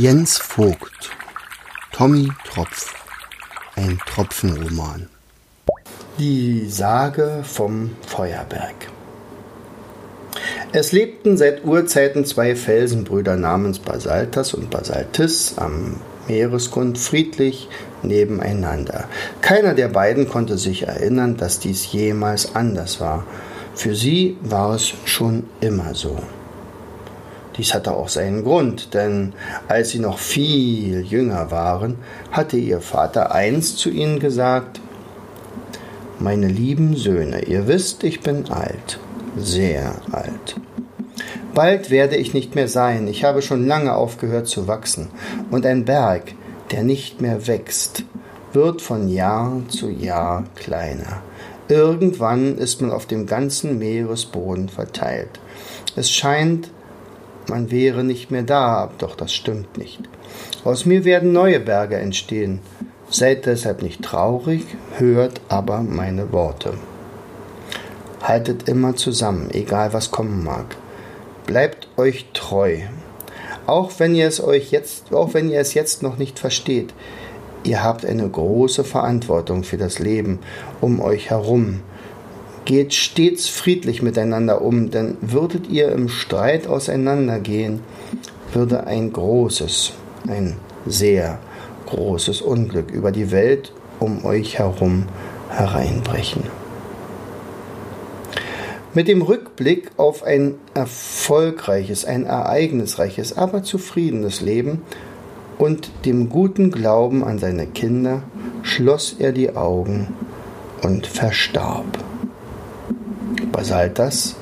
Jens Vogt Tommy Tropf Ein Tropfenroman Die Sage vom Feuerberg Es lebten seit Urzeiten zwei Felsenbrüder namens Basaltas und Basaltis am Meeresgrund friedlich nebeneinander. Keiner der beiden konnte sich erinnern, dass dies jemals anders war. Für sie war es schon immer so. Dies hatte auch seinen Grund, denn als sie noch viel jünger waren, hatte ihr Vater einst zu ihnen gesagt, Meine lieben Söhne, ihr wisst, ich bin alt, sehr alt. Bald werde ich nicht mehr sein, ich habe schon lange aufgehört zu wachsen, und ein Berg, der nicht mehr wächst, wird von Jahr zu Jahr kleiner. Irgendwann ist man auf dem ganzen Meeresboden verteilt. Es scheint, man wäre nicht mehr da, doch das stimmt nicht. Aus mir werden neue Berge entstehen. Seid deshalb nicht traurig, hört aber meine Worte. Haltet immer zusammen, egal was kommen mag. Bleibt euch treu. Auch wenn ihr es euch jetzt, auch wenn ihr es jetzt noch nicht versteht, ihr habt eine große Verantwortung für das Leben um euch herum. Geht stets friedlich miteinander um, denn würdet ihr im Streit auseinandergehen, würde ein großes, ein sehr großes Unglück über die Welt um euch herum hereinbrechen. Mit dem Rückblick auf ein erfolgreiches, ein ereignisreiches, aber zufriedenes Leben und dem guten Glauben an seine Kinder schloss er die Augen und verstarb. Basaltas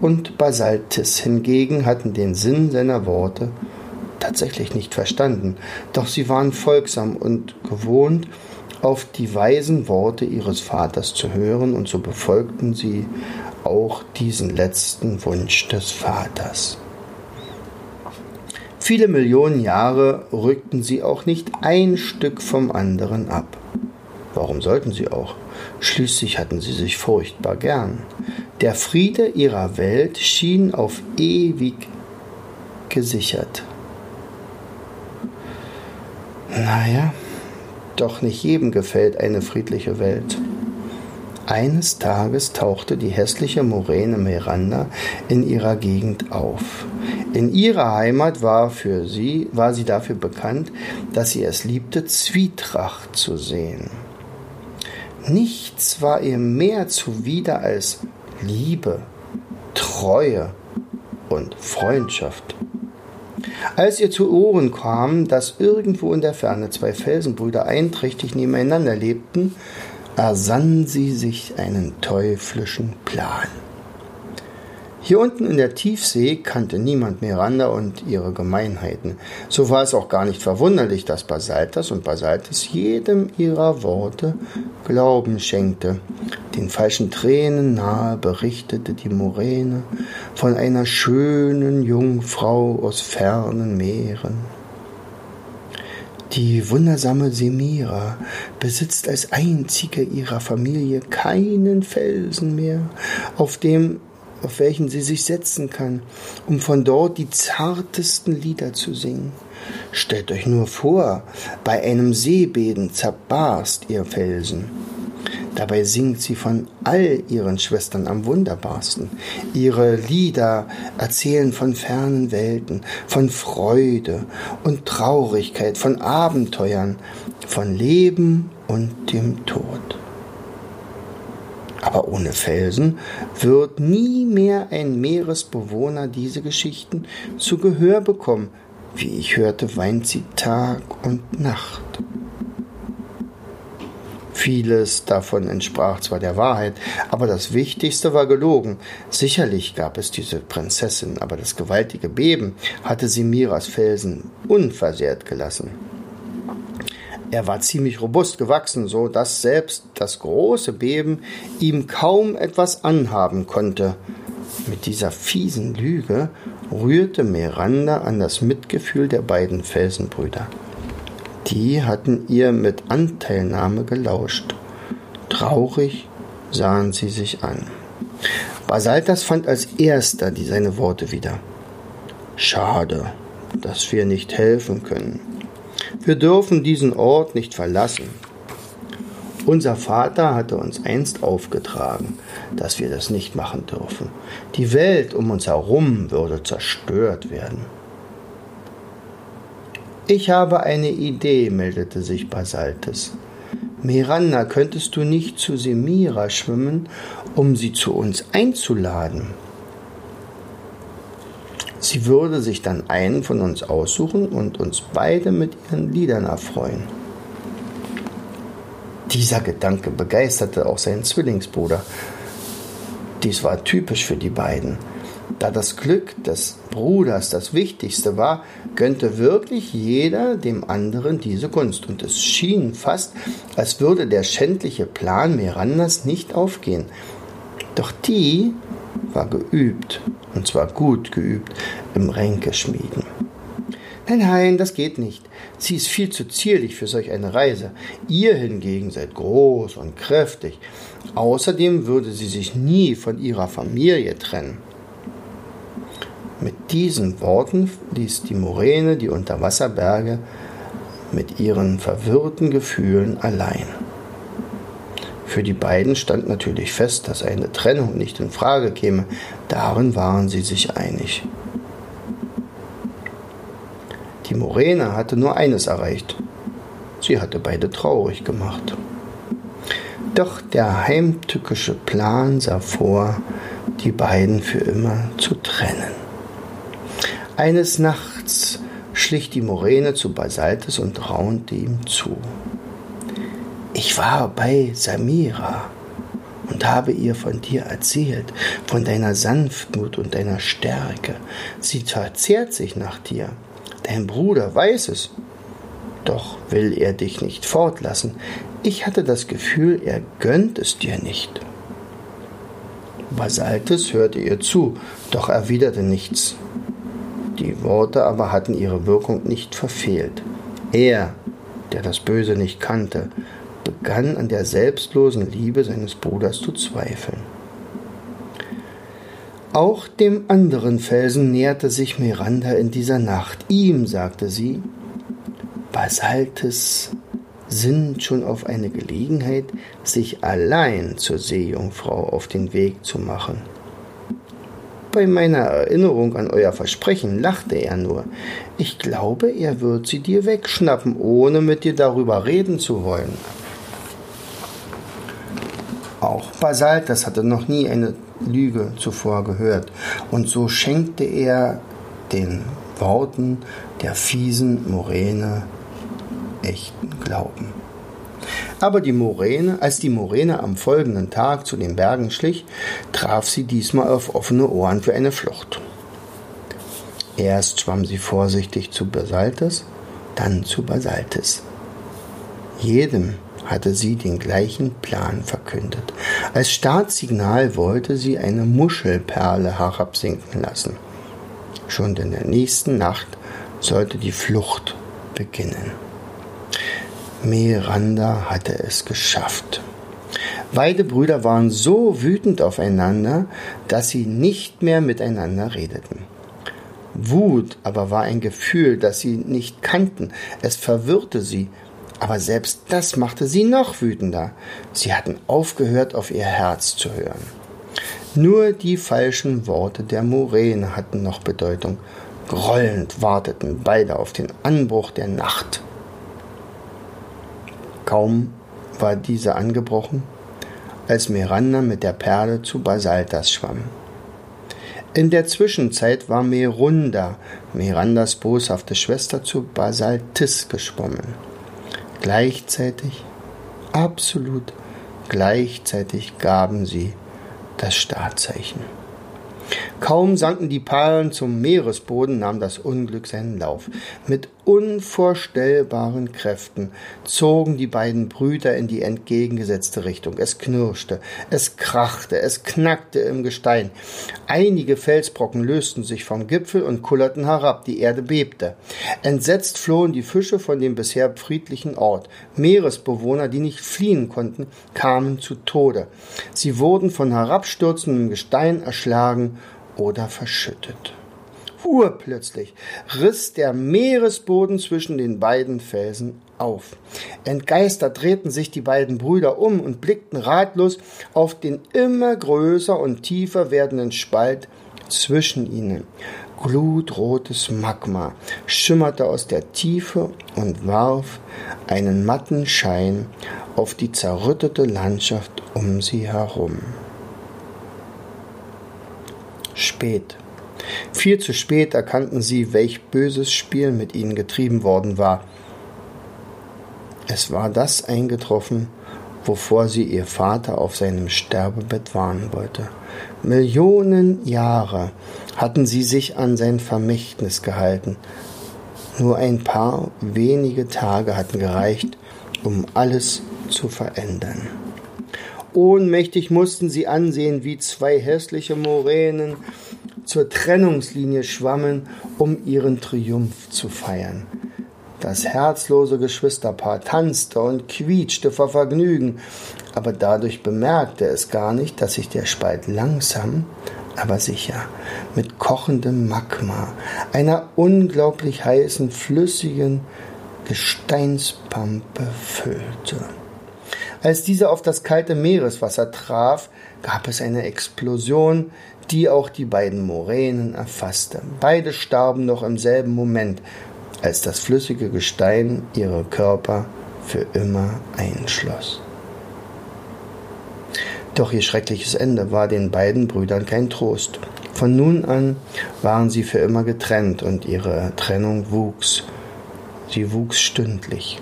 und Basaltis hingegen hatten den Sinn seiner Worte tatsächlich nicht verstanden, doch sie waren folgsam und gewohnt, auf die weisen Worte ihres Vaters zu hören, und so befolgten sie auch diesen letzten Wunsch des Vaters. Viele Millionen Jahre rückten sie auch nicht ein Stück vom anderen ab. Warum sollten sie auch? Schließlich hatten sie sich furchtbar gern. Der Friede ihrer Welt schien auf ewig gesichert. Naja, doch nicht jedem gefällt eine friedliche Welt. Eines Tages tauchte die hässliche Moräne Miranda in ihrer Gegend auf. In ihrer Heimat war für sie, war sie dafür bekannt, dass sie es liebte, Zwietracht zu sehen. Nichts war ihr mehr zuwider als Liebe, Treue und Freundschaft. Als ihr zu Ohren kam, dass irgendwo in der Ferne zwei Felsenbrüder einträchtig nebeneinander lebten, ersann sie sich einen teuflischen Plan. Hier unten in der Tiefsee kannte niemand Miranda und ihre Gemeinheiten. So war es auch gar nicht verwunderlich, dass Basaltas und Basaltis jedem ihrer Worte Glauben schenkte. Den falschen Tränen nahe berichtete die Moräne von einer schönen Jungfrau aus fernen Meeren. Die wundersame Semira besitzt als einzige ihrer Familie keinen Felsen mehr, auf dem auf welchen sie sich setzen kann, um von dort die zartesten Lieder zu singen. Stellt euch nur vor, bei einem Seebeben zerbarst ihr Felsen. Dabei singt sie von all ihren Schwestern am wunderbarsten. Ihre Lieder erzählen von fernen Welten, von Freude und Traurigkeit, von Abenteuern, von Leben und dem Tod. Aber ohne Felsen wird nie mehr ein Meeresbewohner diese Geschichten zu Gehör bekommen. Wie ich hörte, weint sie Tag und Nacht. Vieles davon entsprach zwar der Wahrheit, aber das Wichtigste war gelogen. Sicherlich gab es diese Prinzessin, aber das gewaltige Beben hatte sie Miras Felsen unversehrt gelassen. Er war ziemlich robust gewachsen, so dass selbst das große Beben ihm kaum etwas anhaben konnte. Mit dieser fiesen Lüge rührte Miranda an das Mitgefühl der beiden Felsenbrüder. Die hatten ihr mit Anteilnahme gelauscht. Traurig sahen sie sich an. Basaltas fand als erster die seine Worte wieder. Schade, dass wir nicht helfen können. Wir dürfen diesen Ort nicht verlassen. Unser Vater hatte uns einst aufgetragen, dass wir das nicht machen dürfen. Die Welt um uns herum würde zerstört werden. Ich habe eine Idee, meldete sich Basaltes. Miranda, könntest du nicht zu Semira schwimmen, um sie zu uns einzuladen? Sie würde sich dann einen von uns aussuchen und uns beide mit ihren Liedern erfreuen. Dieser Gedanke begeisterte auch seinen Zwillingsbruder. Dies war typisch für die beiden. Da das Glück des Bruders das Wichtigste war, gönnte wirklich jeder dem anderen diese Gunst. Und es schien fast, als würde der schändliche Plan Mirandas nicht aufgehen. Doch die war geübt, und zwar gut geübt, im Ränkeschmieden. Nein, nein, das geht nicht. Sie ist viel zu zierlich für solch eine Reise. Ihr hingegen seid groß und kräftig. Außerdem würde sie sich nie von ihrer Familie trennen. Mit diesen Worten ließ die Moräne die Unterwasserberge mit ihren verwirrten Gefühlen allein. Für die beiden stand natürlich fest, dass eine Trennung nicht in Frage käme. Darin waren sie sich einig. Die Moräne hatte nur eines erreicht. Sie hatte beide traurig gemacht. Doch der heimtückische Plan sah vor, die beiden für immer zu trennen. Eines Nachts schlich die Moräne zu Basaltes und raunte ihm zu. Ich war bei Samira und habe ihr von dir erzählt, von deiner Sanftmut und deiner Stärke. Sie verzehrt sich nach dir. Dein Bruder weiß es. Doch will er dich nicht fortlassen. Ich hatte das Gefühl, er gönnt es dir nicht. Basaltes hörte ihr zu, doch erwiderte nichts. Die Worte aber hatten ihre Wirkung nicht verfehlt. Er, der das Böse nicht kannte, begann an der selbstlosen Liebe seines Bruders zu zweifeln. Auch dem anderen Felsen näherte sich Miranda in dieser Nacht. Ihm sagte sie, Basaltes sind schon auf eine Gelegenheit, sich allein zur Seejungfrau auf den Weg zu machen. Bei meiner Erinnerung an euer Versprechen lachte er nur. Ich glaube, er wird sie dir wegschnappen, ohne mit dir darüber reden zu wollen. Auch Basaltas hatte noch nie eine Lüge zuvor gehört, und so schenkte er den Worten der fiesen Moräne echten Glauben. Aber die Moräne, als die Moräne am folgenden Tag zu den Bergen schlich, traf sie diesmal auf offene Ohren für eine Flucht. Erst schwamm sie vorsichtig zu Basaltes, dann zu Basaltes. Jedem hatte sie den gleichen Plan verkündet. Als Startsignal wollte sie eine Muschelperle herabsinken lassen. Schon in der nächsten Nacht sollte die Flucht beginnen. Miranda hatte es geschafft. Beide Brüder waren so wütend aufeinander, dass sie nicht mehr miteinander redeten. Wut aber war ein Gefühl, das sie nicht kannten. Es verwirrte sie, aber selbst das machte sie noch wütender. Sie hatten aufgehört, auf ihr Herz zu hören. Nur die falschen Worte der Moräne hatten noch Bedeutung. Grollend warteten beide auf den Anbruch der Nacht. Kaum war diese angebrochen, als Miranda mit der Perle zu Basaltas schwamm. In der Zwischenzeit war Merunda, Mirandas boshafte Schwester, zu Basaltis geschwommen. Gleichzeitig, absolut gleichzeitig gaben sie das Startzeichen. Kaum sanken die Perlen zum Meeresboden, nahm das Unglück seinen Lauf. Mit unvorstellbaren Kräften zogen die beiden Brüder in die entgegengesetzte Richtung. Es knirschte, es krachte, es knackte im Gestein. Einige Felsbrocken lösten sich vom Gipfel und kullerten herab, die Erde bebte. Entsetzt flohen die Fische von dem bisher friedlichen Ort. Meeresbewohner, die nicht fliehen konnten, kamen zu Tode. Sie wurden von herabstürzendem Gestein erschlagen oder verschüttet. Urplötzlich riss der Meeresboden zwischen den beiden Felsen auf. Entgeistert drehten sich die beiden Brüder um und blickten ratlos auf den immer größer und tiefer werdenden Spalt zwischen ihnen. Glutrotes Magma schimmerte aus der Tiefe und warf einen matten Schein auf die zerrüttete Landschaft um sie herum. Spät. Viel zu spät erkannten sie, welch böses Spiel mit ihnen getrieben worden war. Es war das eingetroffen, wovor sie ihr Vater auf seinem Sterbebett warnen wollte. Millionen Jahre hatten sie sich an sein Vermächtnis gehalten. Nur ein paar wenige Tage hatten gereicht, um alles zu verändern. Ohnmächtig mussten sie ansehen, wie zwei hässliche Moränen zur Trennungslinie schwammen, um ihren Triumph zu feiern. Das herzlose Geschwisterpaar tanzte und quietschte vor Vergnügen, aber dadurch bemerkte es gar nicht, dass sich der Spalt langsam, aber sicher mit kochendem Magma, einer unglaublich heißen, flüssigen Gesteinspampe füllte. Als diese auf das kalte Meereswasser traf, gab es eine Explosion, die auch die beiden Moränen erfasste. Beide starben noch im selben Moment, als das flüssige Gestein ihre Körper für immer einschloss. Doch ihr schreckliches Ende war den beiden Brüdern kein Trost. Von nun an waren sie für immer getrennt und ihre Trennung wuchs. Sie wuchs stündlich.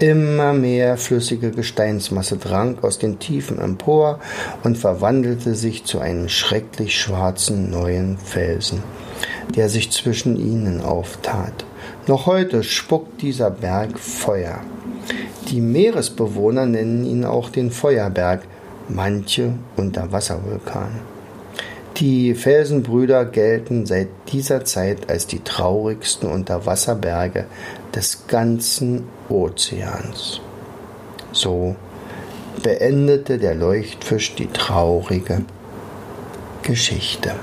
Immer mehr flüssige Gesteinsmasse drang aus den Tiefen empor und verwandelte sich zu einem schrecklich schwarzen neuen Felsen, der sich zwischen ihnen auftat. Noch heute spuckt dieser Berg Feuer. Die Meeresbewohner nennen ihn auch den Feuerberg, manche Unterwasservulkan. Die Felsenbrüder gelten seit dieser Zeit als die traurigsten Unterwasserberge des ganzen Ozeans. So beendete der Leuchtfisch die traurige Geschichte.